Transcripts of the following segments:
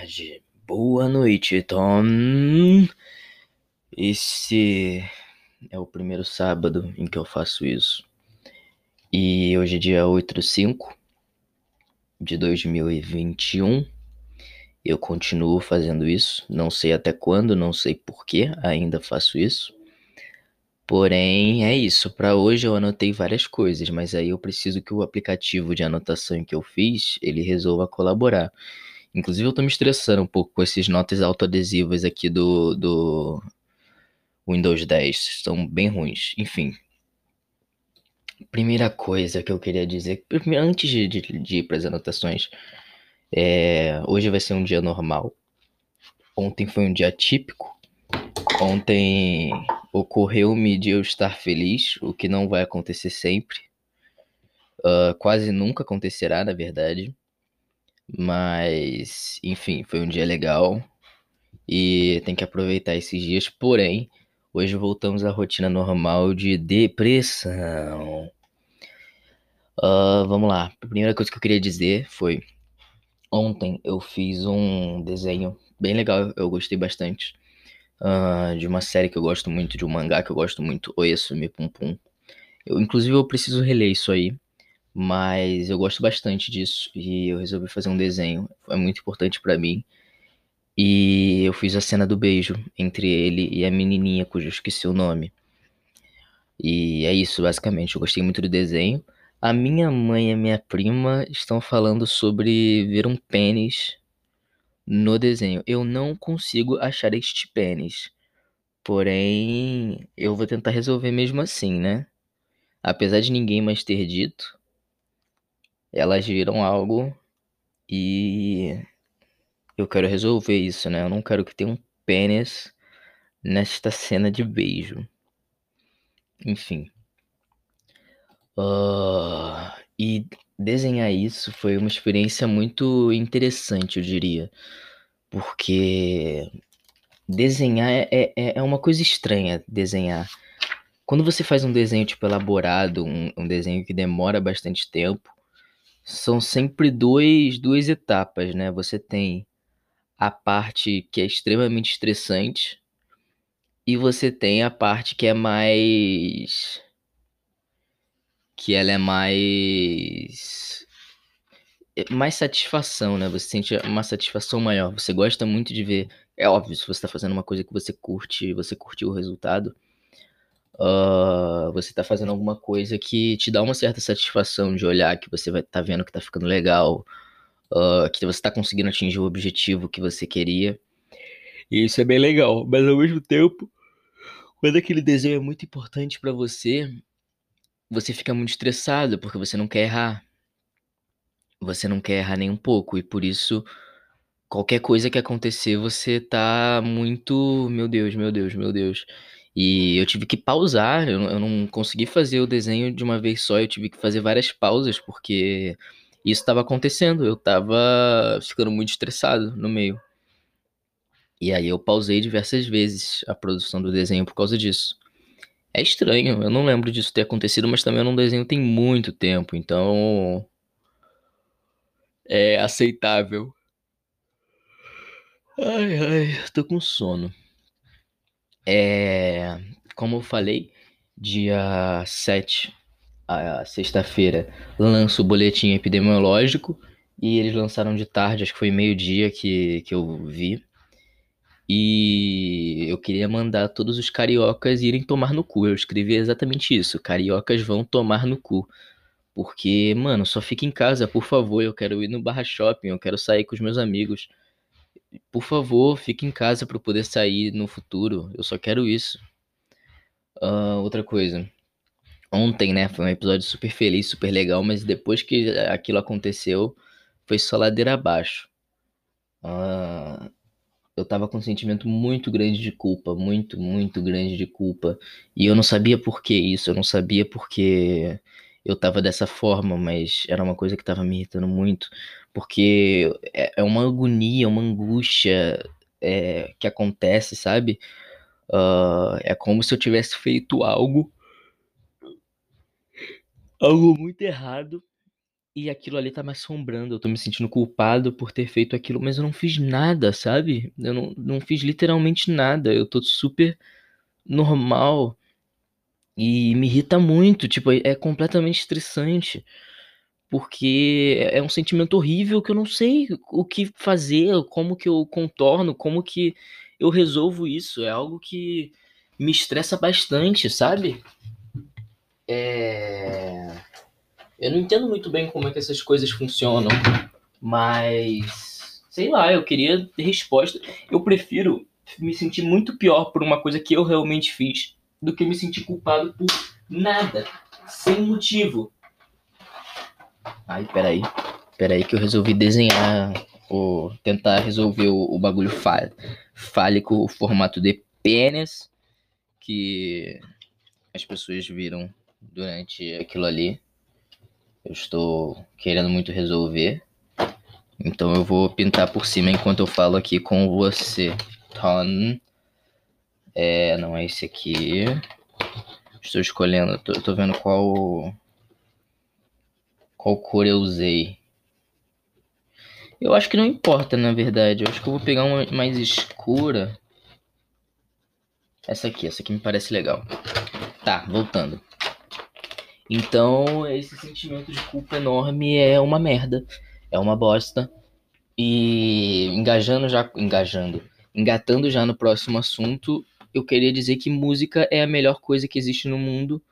Tarde, boa noite, Tom. Esse é o primeiro sábado em que eu faço isso. E hoje é dia 8 de 5 de 2021. Eu continuo fazendo isso. Não sei até quando, não sei por que ainda faço isso. Porém, é isso. Para hoje eu anotei várias coisas, mas aí eu preciso que o aplicativo de anotação que eu fiz, ele resolva colaborar. Inclusive eu tô me estressando um pouco com esses notas autoadesivas aqui do, do Windows 10. Estão bem ruins. Enfim. Primeira coisa que eu queria dizer, antes de, de, de ir para as anotações, é, hoje vai ser um dia normal. Ontem foi um dia típico. Ontem ocorreu-me de eu estar feliz, o que não vai acontecer sempre. Uh, quase nunca acontecerá, na verdade. Mas, enfim, foi um dia legal e tem que aproveitar esses dias. Porém, hoje voltamos à rotina normal de depressão. Uh, vamos lá. A primeira coisa que eu queria dizer foi: ontem eu fiz um desenho bem legal, eu gostei bastante uh, de uma série que eu gosto muito, de um mangá que eu gosto muito, Oesumi Pum Pum. Eu, inclusive, eu preciso reler isso aí, mas eu gosto bastante disso e eu resolvi fazer um desenho. Foi muito importante para mim. E eu fiz a cena do beijo entre ele e a menininha, cujo eu esqueci o nome. E é isso, basicamente. Eu gostei muito do desenho. A minha mãe e a minha prima estão falando sobre ver um pênis no desenho. Eu não consigo achar este pênis. Porém, eu vou tentar resolver mesmo assim, né? Apesar de ninguém mais ter dito, elas viram algo e eu quero resolver isso, né? Eu não quero que tenha um pênis nesta cena de beijo. Enfim. Uh, e desenhar isso foi uma experiência muito interessante, eu diria. Porque desenhar é, é, é uma coisa estranha, desenhar. Quando você faz um desenho, tipo, elaborado, um, um desenho que demora bastante tempo, são sempre dois, duas etapas, né? Você tem a parte que é extremamente estressante e você tem a parte que é mais que ela é mais é mais satisfação, né? Você sente uma satisfação maior. Você gosta muito de ver. É óbvio, se você está fazendo uma coisa que você curte, você curtiu o resultado, uh, você está fazendo alguma coisa que te dá uma certa satisfação de olhar que você vai tá vendo que está ficando legal, uh, que você está conseguindo atingir o objetivo que você queria. E isso é bem legal, mas ao mesmo tempo, quando aquele desenho é muito importante para você, você fica muito estressado porque você não quer errar. Você não quer errar nem um pouco e por isso qualquer coisa que acontecer você tá muito, meu Deus, meu Deus, meu Deus. E eu tive que pausar, eu, eu não consegui fazer o desenho de uma vez só, eu tive que fazer várias pausas porque isso estava acontecendo, eu tava ficando muito estressado no meio. E aí eu pausei diversas vezes a produção do desenho por causa disso. É estranho, eu não lembro disso ter acontecido, mas também eu não desenho tem muito tempo, então. É aceitável. Ai, ai, tô com sono. É. Como eu falei, dia 7, a sexta-feira, lanço o boletim epidemiológico. E eles lançaram de tarde, acho que foi meio-dia que, que eu vi. E eu queria mandar todos os cariocas irem tomar no cu. Eu escrevi exatamente isso. Cariocas vão tomar no cu. Porque, mano, só fica em casa, por favor. Eu quero ir no barra shopping, eu quero sair com os meus amigos. Por favor, fique em casa para poder sair no futuro. Eu só quero isso. Uh, outra coisa. Ontem, né, foi um episódio super feliz, super legal, mas depois que aquilo aconteceu, foi só ladeira abaixo. Uh, eu tava com um sentimento muito grande de culpa, muito, muito grande de culpa. E eu não sabia por que isso, eu não sabia porque eu tava dessa forma, mas era uma coisa que tava me irritando muito. Porque é, é uma agonia, uma angústia é, que acontece, sabe? Uh, é como se eu tivesse feito algo. Algo muito errado. E aquilo ali tá me assombrando, eu tô me sentindo culpado por ter feito aquilo, mas eu não fiz nada, sabe? Eu não, não fiz literalmente nada, eu tô super normal. E me irrita muito, tipo, é completamente estressante. Porque é um sentimento horrível que eu não sei o que fazer, como que eu contorno, como que eu resolvo isso. É algo que me estressa bastante, sabe? É... Eu não entendo muito bem como é que essas coisas funcionam, mas sei lá, eu queria resposta. Eu prefiro me sentir muito pior por uma coisa que eu realmente fiz do que me sentir culpado por nada, sem motivo. Ai, peraí. Peraí que eu resolvi desenhar, ou tentar resolver o, o bagulho fálico, o formato de pênis que as pessoas viram durante aquilo ali. Eu estou querendo muito resolver. Então eu vou pintar por cima enquanto eu falo aqui com você. Ton. É, não é esse aqui. Estou escolhendo, tô, tô vendo qual qual cor eu usei. Eu acho que não importa, na verdade. Eu acho que eu vou pegar uma mais escura. Essa aqui, essa aqui me parece legal. Tá, voltando. Então, esse sentimento de culpa enorme é uma merda. É uma bosta. E engajando já. Engajando. Engatando já no próximo assunto, eu queria dizer que música é a melhor coisa que existe no mundo.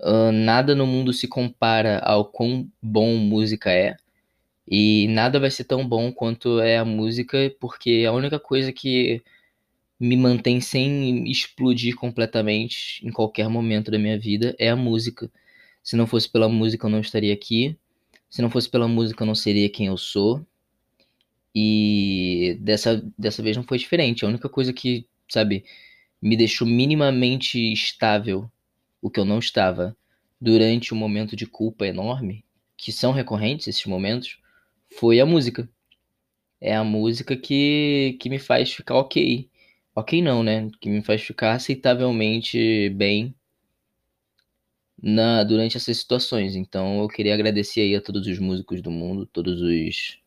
Uh, nada no mundo se compara ao quão bom música é. E nada vai ser tão bom quanto é a música, porque a única coisa que me mantém sem explodir completamente em qualquer momento da minha vida é a música. Se não fosse pela música, eu não estaria aqui. Se não fosse pela música, eu não seria quem eu sou. E dessa, dessa vez não foi diferente. A única coisa que, sabe, me deixou minimamente estável, o que eu não estava, durante um momento de culpa enorme, que são recorrentes esses momentos, foi a música. É a música que, que me faz ficar ok. Ok não, né? Que me faz ficar aceitavelmente bem na durante essas situações. Então eu queria agradecer aí a todos os músicos do mundo, todos os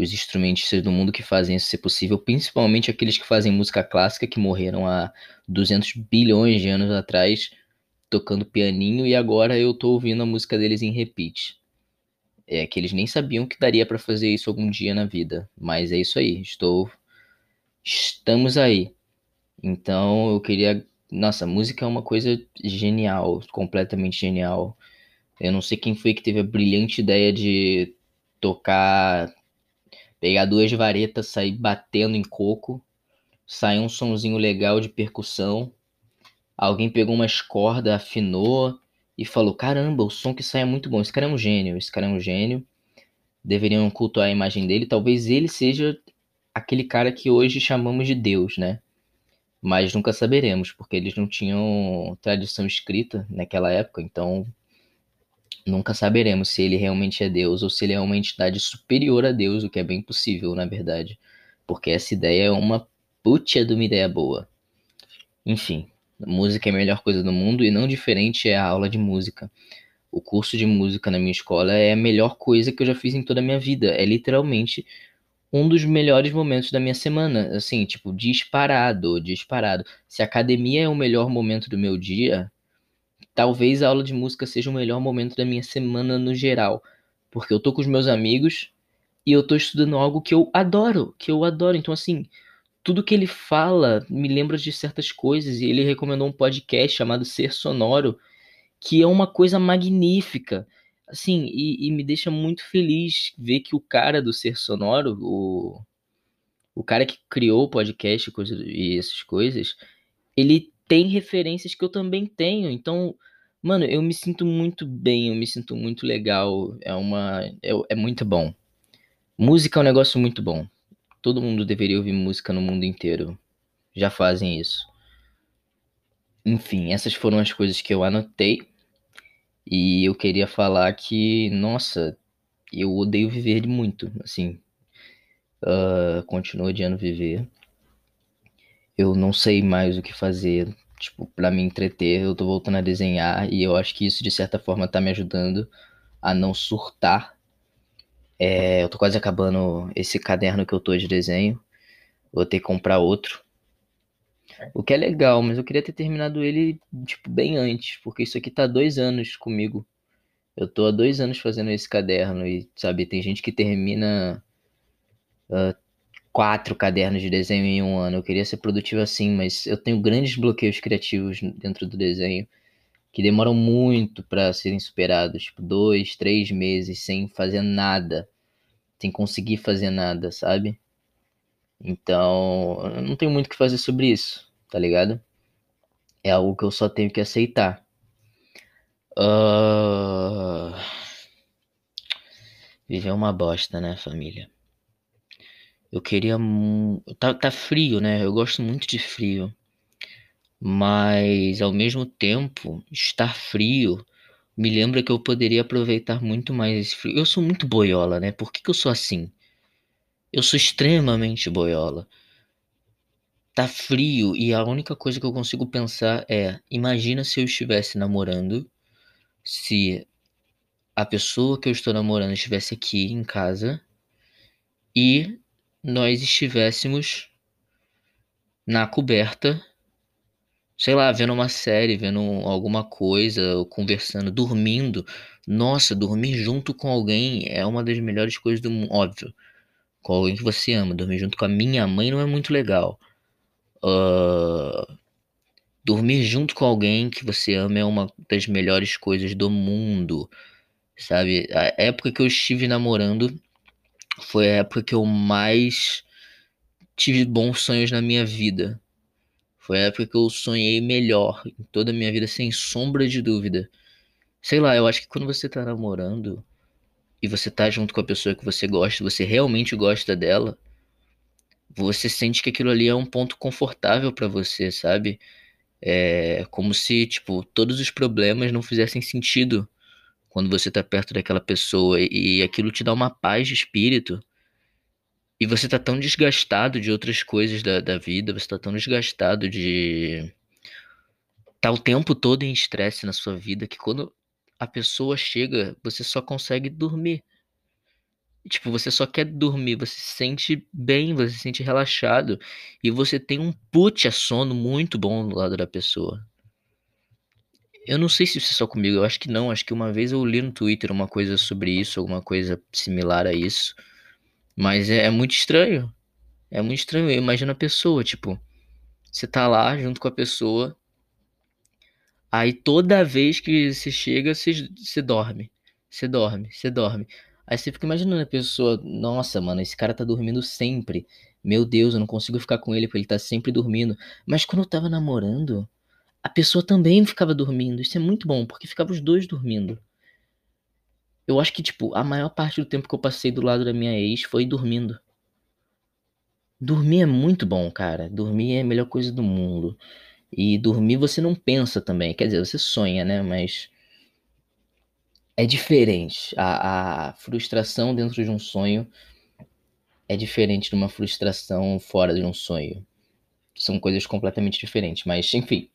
os instrumentistas do mundo que fazem isso ser possível, principalmente aqueles que fazem música clássica que morreram há 200 bilhões de anos atrás tocando pianinho e agora eu tô ouvindo a música deles em repeat. É que eles nem sabiam que daria para fazer isso algum dia na vida, mas é isso aí, estou estamos aí. Então eu queria nossa, música é uma coisa genial, completamente genial. Eu não sei quem foi que teve a brilhante ideia de tocar, pegar duas varetas, sair batendo em coco, sair um sonzinho legal de percussão. Alguém pegou umas cordas, afinou e falou: Caramba, o som que sai é muito bom. Esse cara é um gênio, esse cara é um gênio. Deveriam cultuar a imagem dele. Talvez ele seja aquele cara que hoje chamamos de Deus, né? mas nunca saberemos, porque eles não tinham tradição escrita naquela época, então nunca saberemos se ele realmente é Deus ou se ele é uma entidade superior a Deus, o que é bem possível, na verdade, porque essa ideia é uma puta de uma ideia boa. Enfim, música é a melhor coisa do mundo e não diferente é a aula de música. O curso de música na minha escola é a melhor coisa que eu já fiz em toda a minha vida. É literalmente um dos melhores momentos da minha semana, assim, tipo, disparado, disparado. Se a academia é o melhor momento do meu dia, talvez a aula de música seja o melhor momento da minha semana no geral, porque eu tô com os meus amigos e eu tô estudando algo que eu adoro, que eu adoro. Então, assim, tudo que ele fala me lembra de certas coisas e ele recomendou um podcast chamado Ser Sonoro, que é uma coisa magnífica assim, e, e, me deixa muito feliz ver que o cara do Ser Sonoro, o, o cara que criou o podcast e essas coisas, ele tem referências que eu também tenho. Então, mano, eu me sinto muito bem, eu me sinto muito legal. É uma. É, é muito bom. Música é um negócio muito bom. Todo mundo deveria ouvir música no mundo inteiro. Já fazem isso. Enfim, essas foram as coisas que eu anotei. E eu queria falar que, nossa, eu odeio viver muito, assim. Uh, continuo odiando viver. Eu não sei mais o que fazer, tipo, para me entreter. Eu tô voltando a desenhar e eu acho que isso de certa forma tá me ajudando a não surtar. É, eu tô quase acabando esse caderno que eu tô de desenho. Vou ter que comprar outro. O que é legal, mas eu queria ter terminado ele, tipo, bem antes, porque isso aqui tá dois anos comigo. Eu tô há dois anos fazendo esse caderno e, sabe, tem gente que termina uh, quatro cadernos de desenho em um ano. Eu queria ser produtivo assim, mas eu tenho grandes bloqueios criativos dentro do desenho que demoram muito para serem superados, tipo, dois, três meses sem fazer nada, sem conseguir fazer nada, sabe? Então, eu não tenho muito o que fazer sobre isso, tá ligado? É algo que eu só tenho que aceitar. Uh... Viver é uma bosta, né, família? Eu queria. Tá, tá frio, né? Eu gosto muito de frio. Mas ao mesmo tempo, estar frio me lembra que eu poderia aproveitar muito mais esse frio. Eu sou muito boiola, né? Por que, que eu sou assim? Eu sou extremamente boiola. Tá frio e a única coisa que eu consigo pensar é: imagina se eu estivesse namorando, se a pessoa que eu estou namorando estivesse aqui em casa e nós estivéssemos na coberta sei lá, vendo uma série, vendo alguma coisa, conversando, dormindo. Nossa, dormir junto com alguém é uma das melhores coisas do mundo, óbvio. Com alguém que você ama. Dormir junto com a minha mãe não é muito legal. Uh, dormir junto com alguém que você ama é uma das melhores coisas do mundo. Sabe? A época que eu estive namorando foi a época que eu mais tive bons sonhos na minha vida. Foi a época que eu sonhei melhor em toda a minha vida, sem sombra de dúvida. Sei lá, eu acho que quando você tá namorando e você tá junto com a pessoa que você gosta, você realmente gosta dela, você sente que aquilo ali é um ponto confortável para você, sabe? É como se, tipo, todos os problemas não fizessem sentido quando você tá perto daquela pessoa e aquilo te dá uma paz de espírito e você tá tão desgastado de outras coisas da, da vida, você tá tão desgastado de. tá o tempo todo em estresse na sua vida que quando a pessoa chega, você só consegue dormir. Tipo, você só quer dormir, você se sente bem, você se sente relaxado e você tem um put a sono muito bom do lado da pessoa. Eu não sei se isso é só comigo, eu acho que não, acho que uma vez eu li no Twitter uma coisa sobre isso, alguma coisa similar a isso. Mas é, é muito estranho. É muito estranho. Eu imagino a pessoa, tipo, você tá lá junto com a pessoa. Aí toda vez que você chega, você, você dorme. Você dorme, você dorme. Aí você fica imaginando a pessoa, nossa, mano, esse cara tá dormindo sempre. Meu Deus, eu não consigo ficar com ele porque ele tá sempre dormindo. Mas quando eu tava namorando, a pessoa também ficava dormindo. Isso é muito bom, porque ficava os dois dormindo. Eu acho que, tipo, a maior parte do tempo que eu passei do lado da minha ex foi dormindo. Dormir é muito bom, cara. Dormir é a melhor coisa do mundo. E dormir você não pensa também. Quer dizer, você sonha, né? Mas. É diferente. A, a frustração dentro de um sonho é diferente de uma frustração fora de um sonho. São coisas completamente diferentes. Mas, enfim.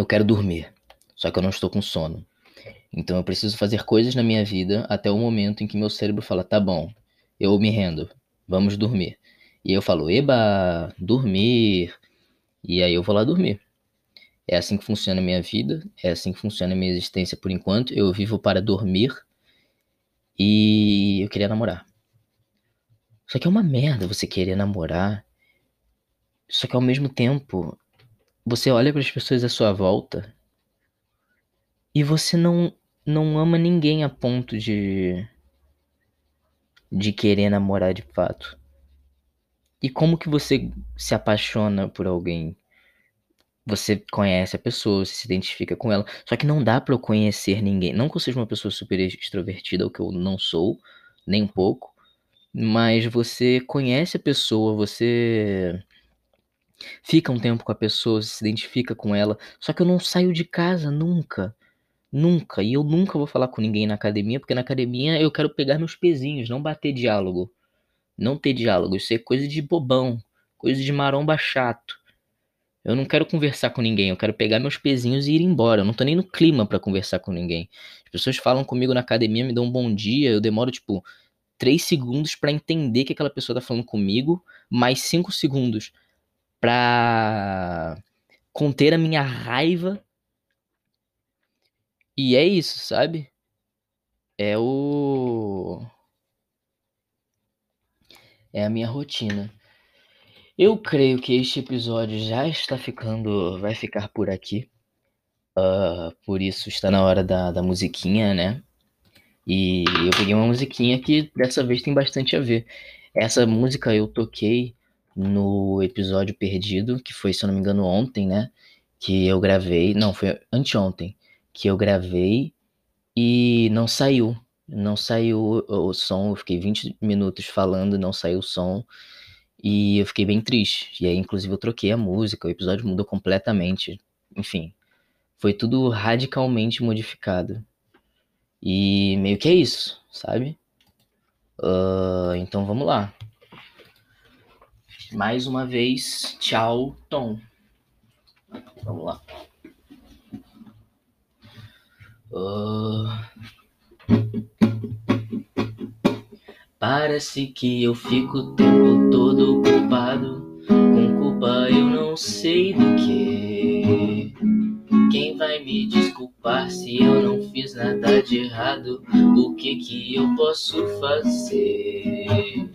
Eu quero dormir. Só que eu não estou com sono. Então eu preciso fazer coisas na minha vida até o momento em que meu cérebro fala: tá bom, eu me rendo, vamos dormir. E eu falo: eba, dormir. E aí eu vou lá dormir. É assim que funciona a minha vida, é assim que funciona a minha existência por enquanto. Eu vivo para dormir e eu queria namorar. Só que é uma merda você querer namorar. Só que ao mesmo tempo, você olha para as pessoas à sua volta e você não não ama ninguém a ponto de de querer namorar de fato. E como que você se apaixona por alguém? Você conhece a pessoa, você se identifica com ela, só que não dá para eu conhecer ninguém. Não que eu seja uma pessoa super extrovertida, o que eu não sou, nem um pouco, mas você conhece a pessoa, você fica um tempo com a pessoa, se identifica com ela, só que eu não saio de casa nunca. Nunca. E eu nunca vou falar com ninguém na academia, porque na academia eu quero pegar meus pezinhos, não bater diálogo. Não ter diálogo. Isso é coisa de bobão. Coisa de maromba chato. Eu não quero conversar com ninguém, eu quero pegar meus pezinhos e ir embora. Eu não tô nem no clima para conversar com ninguém. As pessoas falam comigo na academia, me dão um bom dia, eu demoro tipo três segundos para entender que aquela pessoa tá falando comigo, mais cinco segundos pra conter a minha raiva. E é isso, sabe? É o. É a minha rotina. Eu creio que este episódio já está ficando. Vai ficar por aqui. Uh, por isso está na hora da, da musiquinha, né? E eu peguei uma musiquinha que dessa vez tem bastante a ver. Essa música eu toquei no episódio perdido, que foi, se eu não me engano, ontem, né? Que eu gravei. Não, foi anteontem. Que eu gravei e não saiu. Não saiu o som. Eu fiquei 20 minutos falando, não saiu o som. E eu fiquei bem triste. E aí, inclusive, eu troquei a música, o episódio mudou completamente. Enfim, foi tudo radicalmente modificado. E meio que é isso, sabe? Uh, então vamos lá. Mais uma vez, tchau, Tom. Vamos lá. Uh... Parece que eu fico o tempo todo culpado. Com culpa eu não sei do que. Quem vai me desculpar se eu não fiz nada de errado? O que que eu posso fazer?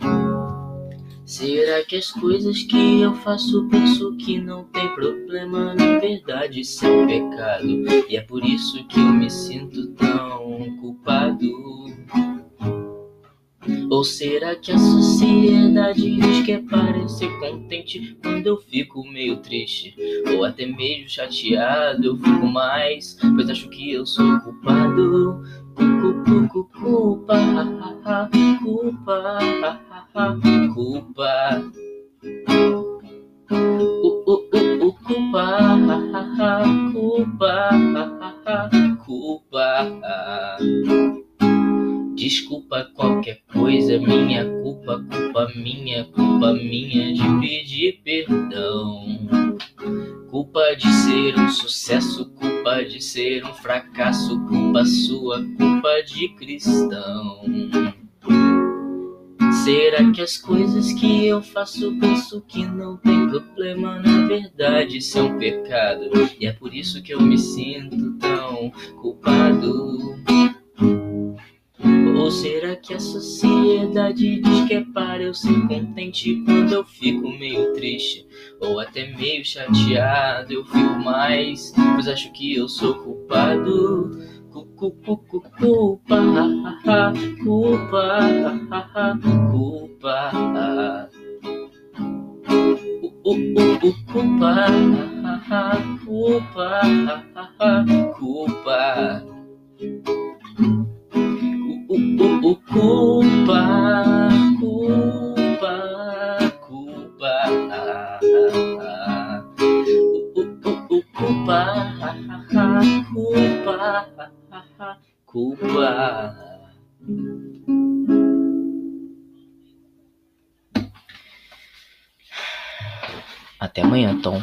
Será que as coisas que eu faço penso que não tem problema? Na verdade, são pecado. E é por isso que eu me sinto tão culpado. Ou será que a sociedade diz que é parecer contente quando eu fico meio triste? Ou até meio chateado, eu fico mais, pois acho que eu sou culpado. Culpa, culpa, culpa, culpa. Culpa, culpa, culpa. Desculpa qualquer coisa, minha culpa, culpa minha, culpa minha de pedir perdão. Culpa de ser um sucesso, culpa de ser um fracasso, culpa sua, culpa de cristão. Será que as coisas que eu faço penso que não tem problema? Na verdade, isso é pecado. E é por isso que eu me sinto tão culpado. Ou será que a sociedade diz que é para eu ser contente quando eu fico meio triste? Ou até meio chateado, eu fico mais, pois acho que eu sou culpado. Culpa, culpa, culpa, culpa. Culpa, culpa, Até amanhã, Tom.